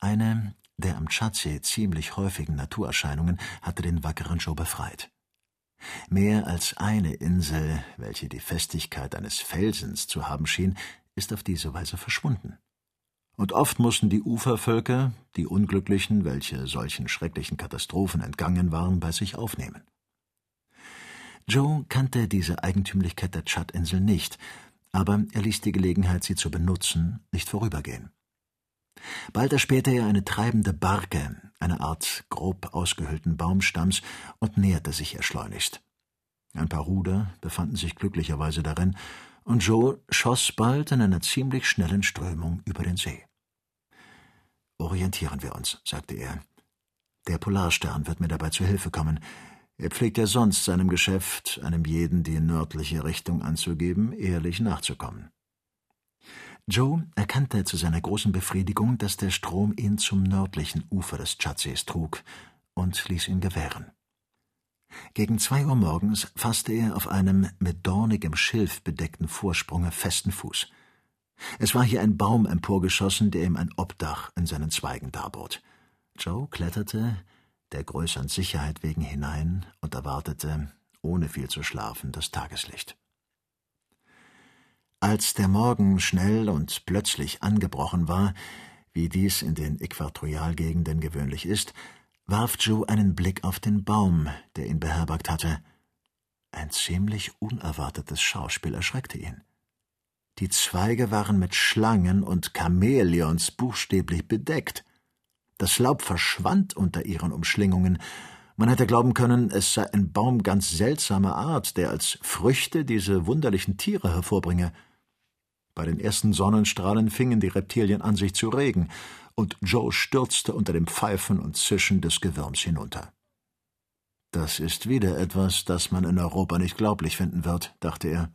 Eine der am Tschadsee ziemlich häufigen Naturerscheinungen hatte den wackeren Joe befreit. Mehr als eine Insel, welche die Festigkeit eines Felsens zu haben schien, ist auf diese Weise verschwunden. Und oft mussten die Ufervölker, die Unglücklichen, welche solchen schrecklichen Katastrophen entgangen waren, bei sich aufnehmen. Joe kannte diese Eigentümlichkeit der Tschadinsel nicht, aber er ließ die Gelegenheit, sie zu benutzen, nicht vorübergehen. Bald erspähte er eine treibende Barke, eine Art grob ausgehöhlten Baumstamms, und näherte sich ihr schleunigst. Ein paar Ruder befanden sich glücklicherweise darin, und Joe schoss bald in einer ziemlich schnellen Strömung über den See. Orientieren wir uns, sagte er. Der Polarstern wird mir dabei zu Hilfe kommen. Er pflegt ja sonst seinem Geschäft, einem jeden die nördliche Richtung anzugeben, ehrlich nachzukommen. Joe erkannte zu seiner großen Befriedigung, dass der Strom ihn zum nördlichen Ufer des Tschadsees trug und ließ ihn gewähren. Gegen zwei Uhr morgens fasste er auf einem mit dornigem Schilf bedeckten Vorsprunge festen Fuß. Es war hier ein Baum emporgeschossen, der ihm ein Obdach in seinen Zweigen darbot. Joe kletterte, der größeren Sicherheit wegen hinein und erwartete, ohne viel zu schlafen, das Tageslicht. Als der Morgen schnell und plötzlich angebrochen war, wie dies in den Äquatorialgegenden gewöhnlich ist, warf Joe einen Blick auf den Baum, der ihn beherbergt hatte. Ein ziemlich unerwartetes Schauspiel erschreckte ihn. Die Zweige waren mit Schlangen und Chamäleons buchstäblich bedeckt. Das Laub verschwand unter ihren Umschlingungen. Man hätte glauben können, es sei ein Baum ganz seltsamer Art, der als Früchte diese wunderlichen Tiere hervorbringe. Bei den ersten Sonnenstrahlen fingen die Reptilien an, sich zu regen, und Joe stürzte unter dem Pfeifen und Zischen des Gewürms hinunter. Das ist wieder etwas, das man in Europa nicht glaublich finden wird, dachte er.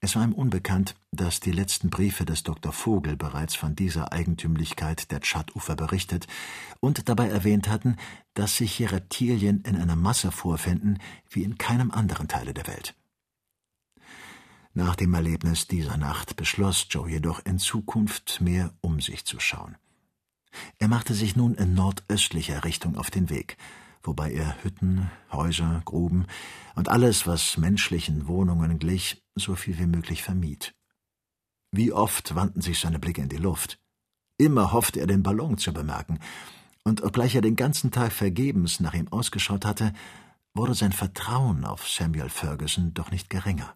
Es war ihm unbekannt, dass die letzten Briefe des Dr. Vogel bereits von dieser Eigentümlichkeit der Tschadufer berichtet und dabei erwähnt hatten, dass sich hier Reptilien in einer Masse vorfinden wie in keinem anderen Teile der Welt. Nach dem Erlebnis dieser Nacht beschloss Joe jedoch in Zukunft mehr um sich zu schauen. Er machte sich nun in nordöstlicher Richtung auf den Weg, wobei er Hütten, Häuser, Gruben und alles, was menschlichen Wohnungen glich, so viel wie möglich vermied. Wie oft wandten sich seine Blicke in die Luft. Immer hoffte er, den Ballon zu bemerken, und obgleich er den ganzen Tag vergebens nach ihm ausgeschaut hatte, wurde sein Vertrauen auf Samuel Ferguson doch nicht geringer.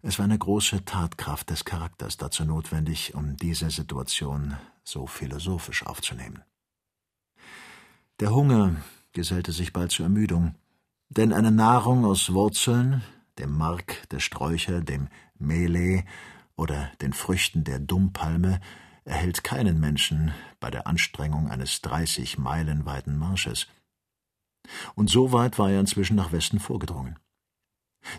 Es war eine große Tatkraft des Charakters dazu notwendig, um diese Situation so philosophisch aufzunehmen. Der Hunger gesellte sich bald zur Ermüdung, denn eine Nahrung aus Wurzeln, dem Mark der Sträucher, dem Melee oder den Früchten der Dumpalme erhält keinen Menschen bei der Anstrengung eines dreißig Meilen weiten Marsches. Und so weit war er inzwischen nach Westen vorgedrungen.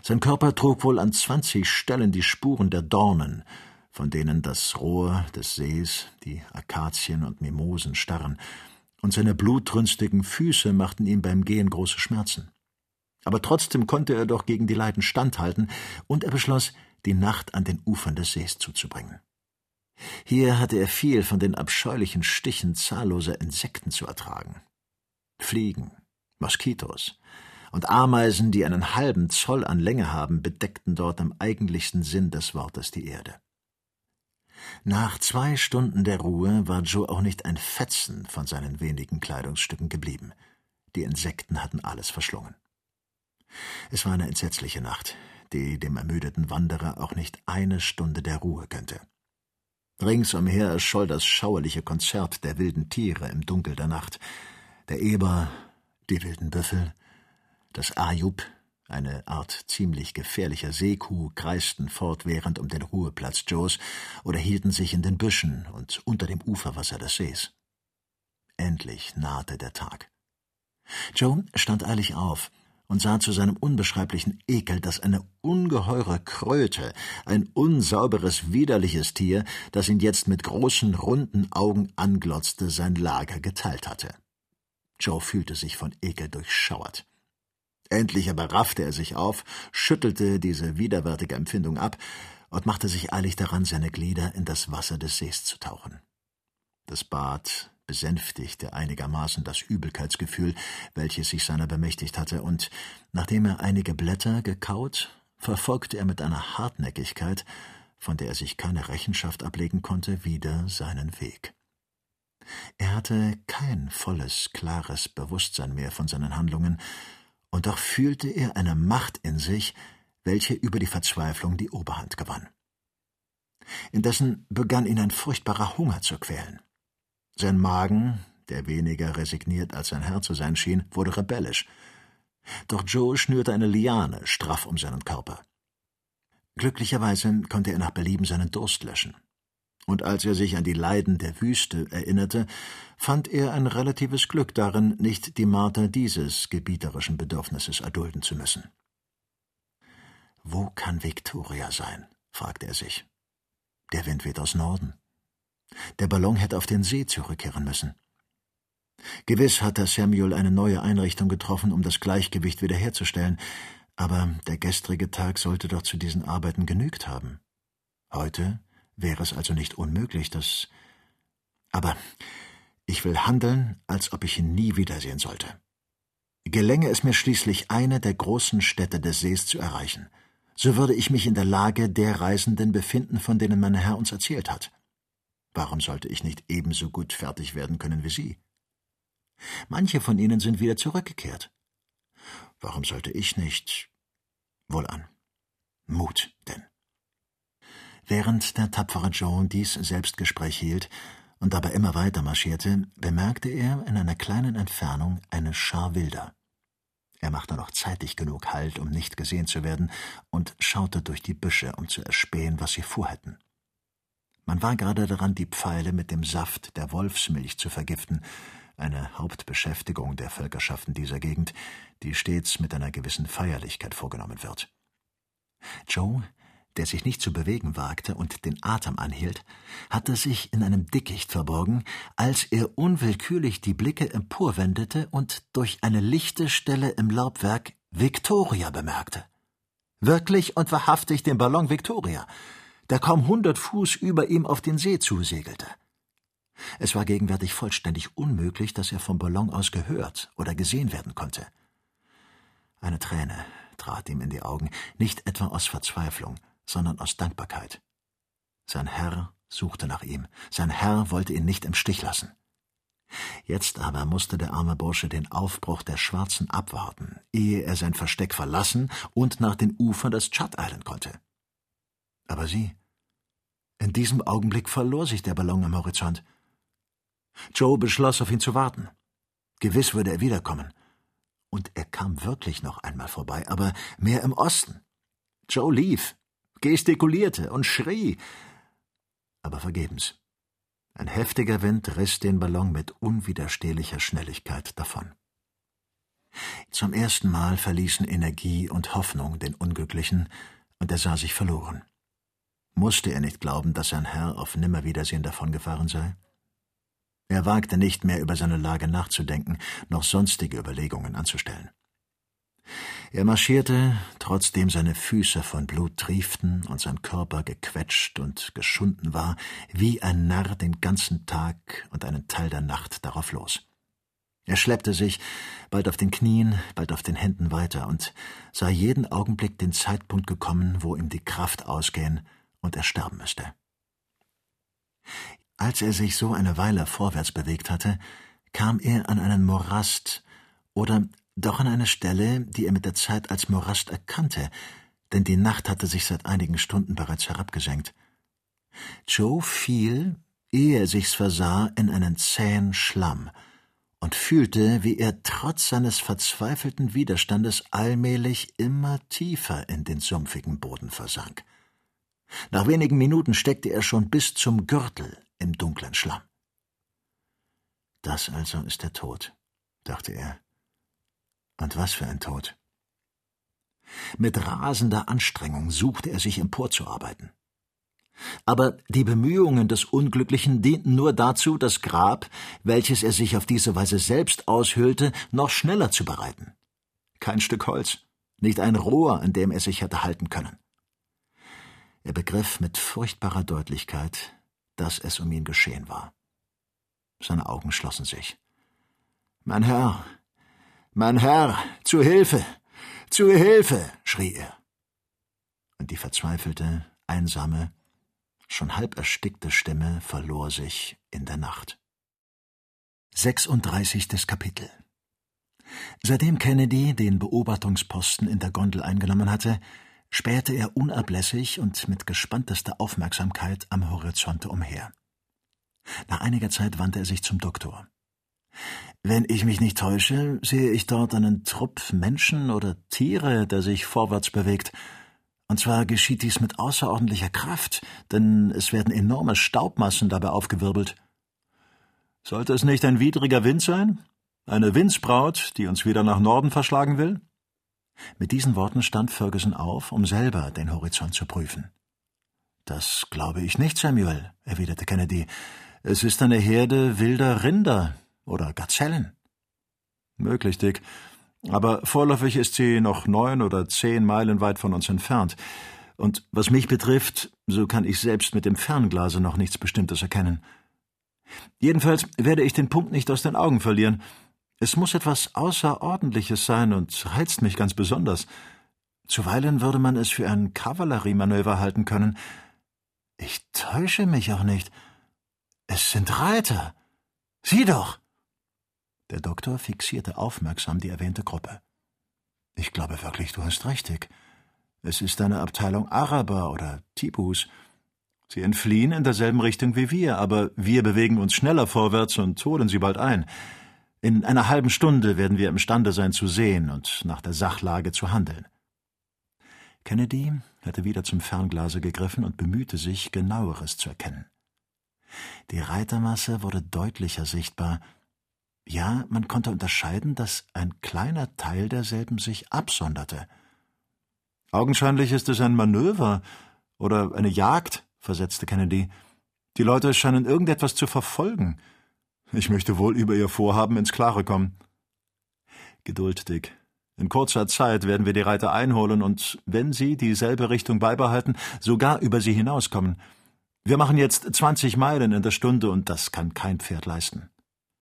Sein Körper trug wohl an zwanzig Stellen die Spuren der Dornen, von denen das Rohr des Sees, die Akazien und Mimosen starren, und seine blutrünstigen Füße machten ihm beim Gehen große Schmerzen. Aber trotzdem konnte er doch gegen die Leiden standhalten, und er beschloss, die Nacht an den Ufern des Sees zuzubringen. Hier hatte er viel von den abscheulichen Stichen zahlloser Insekten zu ertragen. Fliegen, Moskitos, und Ameisen, die einen halben Zoll an Länge haben, bedeckten dort im eigentlichsten Sinn des Wortes die Erde. Nach zwei Stunden der Ruhe war Joe auch nicht ein Fetzen von seinen wenigen Kleidungsstücken geblieben. Die Insekten hatten alles verschlungen. Es war eine entsetzliche Nacht, die dem ermüdeten Wanderer auch nicht eine Stunde der Ruhe gönnte. Ringsumher erscholl das schauerliche Konzert der wilden Tiere im Dunkel der Nacht. Der Eber, die wilden Büffel, das Ayub, eine Art ziemlich gefährlicher Seekuh, kreisten fortwährend um den Ruheplatz Joes oder hielten sich in den Büschen und unter dem Uferwasser des Sees. Endlich nahte der Tag. Joe stand eilig auf und sah zu seinem unbeschreiblichen Ekel, dass eine ungeheure Kröte, ein unsauberes, widerliches Tier, das ihn jetzt mit großen, runden Augen anglotzte, sein Lager geteilt hatte. Joe fühlte sich von Ekel durchschauert. Endlich aber raffte er sich auf, schüttelte diese widerwärtige Empfindung ab und machte sich eilig daran, seine Glieder in das Wasser des Sees zu tauchen. Das Bad besänftigte einigermaßen das Übelkeitsgefühl, welches sich seiner bemächtigt hatte, und nachdem er einige Blätter gekaut, verfolgte er mit einer Hartnäckigkeit, von der er sich keine Rechenschaft ablegen konnte, wieder seinen Weg. Er hatte kein volles, klares Bewusstsein mehr von seinen Handlungen, und doch fühlte er eine Macht in sich, welche über die Verzweiflung die Oberhand gewann. Indessen begann ihn ein furchtbarer Hunger zu quälen. Sein Magen, der weniger resigniert als sein Herr zu sein schien, wurde rebellisch. Doch Joe schnürte eine Liane straff um seinen Körper. Glücklicherweise konnte er nach Belieben seinen Durst löschen. Und als er sich an die Leiden der Wüste erinnerte, fand er ein relatives Glück darin, nicht die Marter dieses gebieterischen Bedürfnisses erdulden zu müssen. Wo kann Victoria sein? fragte er sich. Der Wind weht aus Norden. Der Ballon hätte auf den See zurückkehren müssen. Gewiss hatte Samuel eine neue Einrichtung getroffen, um das Gleichgewicht wiederherzustellen, aber der gestrige Tag sollte doch zu diesen Arbeiten genügt haben. Heute wäre es also nicht unmöglich, dass. Aber ich will handeln, als ob ich ihn nie wiedersehen sollte. Gelänge es mir schließlich, eine der großen Städte des Sees zu erreichen, so würde ich mich in der Lage der Reisenden befinden, von denen mein Herr uns erzählt hat. Warum sollte ich nicht ebenso gut fertig werden können wie Sie? Manche von ihnen sind wieder zurückgekehrt. Warum sollte ich nicht? Wohlan. Mut. Während der tapfere Joe dies Selbstgespräch hielt und dabei immer weiter marschierte, bemerkte er in einer kleinen Entfernung eine Schar Wilder. Er machte noch zeitig genug Halt, um nicht gesehen zu werden, und schaute durch die Büsche, um zu erspähen, was sie vorhätten. Man war gerade daran, die Pfeile mit dem Saft der Wolfsmilch zu vergiften, eine Hauptbeschäftigung der Völkerschaften dieser Gegend, die stets mit einer gewissen Feierlichkeit vorgenommen wird. Joe, der sich nicht zu bewegen wagte und den Atem anhielt, hatte sich in einem Dickicht verborgen, als er unwillkürlich die Blicke emporwendete und durch eine lichte Stelle im Laubwerk Victoria bemerkte. Wirklich und wahrhaftig den Ballon Victoria, der kaum hundert Fuß über ihm auf den See zusegelte. Es war gegenwärtig vollständig unmöglich, dass er vom Ballon aus gehört oder gesehen werden konnte. Eine Träne trat ihm in die Augen, nicht etwa aus Verzweiflung, sondern aus Dankbarkeit. Sein Herr suchte nach ihm, sein Herr wollte ihn nicht im Stich lassen. Jetzt aber musste der arme Bursche den Aufbruch der Schwarzen abwarten, ehe er sein Versteck verlassen und nach den Ufern des Chad eilen konnte. Aber sie, in diesem Augenblick verlor sich der Ballon am Horizont. Joe beschloss, auf ihn zu warten. Gewiss würde er wiederkommen. Und er kam wirklich noch einmal vorbei, aber mehr im Osten. Joe lief, gestikulierte und schrie, aber vergebens. Ein heftiger Wind riss den Ballon mit unwiderstehlicher Schnelligkeit davon. Zum ersten Mal verließen Energie und Hoffnung den Unglücklichen, und er sah sich verloren. Musste er nicht glauben, dass sein Herr auf Nimmerwiedersehen davongefahren sei? Er wagte nicht mehr über seine Lage nachzudenken, noch sonstige Überlegungen anzustellen. Er marschierte, trotzdem seine Füße von Blut trieften und sein Körper gequetscht und geschunden war, wie ein Narr den ganzen Tag und einen Teil der Nacht darauf los. Er schleppte sich, bald auf den Knien, bald auf den Händen weiter und sah jeden Augenblick den Zeitpunkt gekommen, wo ihm die Kraft ausgehen und er sterben müsste. Als er sich so eine Weile vorwärts bewegt hatte, kam er an einen Morast oder doch an eine Stelle, die er mit der Zeit als Morast erkannte, denn die Nacht hatte sich seit einigen Stunden bereits herabgesenkt. Joe fiel, ehe er sich's versah, in einen zähen Schlamm und fühlte, wie er trotz seines verzweifelten Widerstandes allmählich immer tiefer in den sumpfigen Boden versank. Nach wenigen Minuten steckte er schon bis zum Gürtel im dunklen Schlamm. Das also ist der Tod, dachte er. Und was für ein Tod. Mit rasender Anstrengung suchte er sich emporzuarbeiten. Aber die Bemühungen des Unglücklichen dienten nur dazu, das Grab, welches er sich auf diese Weise selbst aushöhlte, noch schneller zu bereiten. Kein Stück Holz, nicht ein Rohr, an dem er sich hätte halten können. Er begriff mit furchtbarer Deutlichkeit, dass es um ihn geschehen war. Seine Augen schlossen sich. Mein Herr, mein Herr, zu Hilfe, zu Hilfe, schrie er. Und die verzweifelte, einsame, schon halb erstickte Stimme verlor sich in der Nacht. 36. Kapitel Seitdem Kennedy den Beobachtungsposten in der Gondel eingenommen hatte, spähte er unablässig und mit gespanntester Aufmerksamkeit am Horizonte umher. Nach einiger Zeit wandte er sich zum Doktor. Wenn ich mich nicht täusche, sehe ich dort einen Trupp Menschen oder Tiere, der sich vorwärts bewegt. Und zwar geschieht dies mit außerordentlicher Kraft, denn es werden enorme Staubmassen dabei aufgewirbelt. Sollte es nicht ein widriger Wind sein? Eine Windsbraut, die uns wieder nach Norden verschlagen will? Mit diesen Worten stand Ferguson auf, um selber den Horizont zu prüfen. Das glaube ich nicht, Samuel, erwiderte Kennedy. Es ist eine Herde wilder Rinder oder Gazellen. Möglich, Dick. Aber vorläufig ist sie noch neun oder zehn Meilen weit von uns entfernt. Und was mich betrifft, so kann ich selbst mit dem Fernglase noch nichts Bestimmtes erkennen. Jedenfalls werde ich den Punkt nicht aus den Augen verlieren. Es muss etwas Außerordentliches sein und reizt mich ganz besonders. Zuweilen würde man es für ein Kavalleriemanöver halten können. Ich täusche mich auch nicht. Es sind Reiter. Sieh doch! Der Doktor fixierte aufmerksam die erwähnte Gruppe. Ich glaube wirklich, du hast recht, Dick. Es ist eine Abteilung Araber oder Tibus. Sie entfliehen in derselben Richtung wie wir, aber wir bewegen uns schneller vorwärts und holen sie bald ein. In einer halben Stunde werden wir imstande sein zu sehen und nach der Sachlage zu handeln. Kennedy hatte wieder zum Fernglase gegriffen und bemühte sich, genaueres zu erkennen. Die Reitermasse wurde deutlicher sichtbar. Ja, man konnte unterscheiden, dass ein kleiner Teil derselben sich absonderte. Augenscheinlich ist es ein Manöver oder eine Jagd, versetzte Kennedy. Die Leute scheinen irgendetwas zu verfolgen. Ich möchte wohl über Ihr Vorhaben ins Klare kommen. Geduld, Dick. In kurzer Zeit werden wir die Reiter einholen und, wenn sie dieselbe Richtung beibehalten, sogar über sie hinauskommen. Wir machen jetzt zwanzig Meilen in der Stunde und das kann kein Pferd leisten.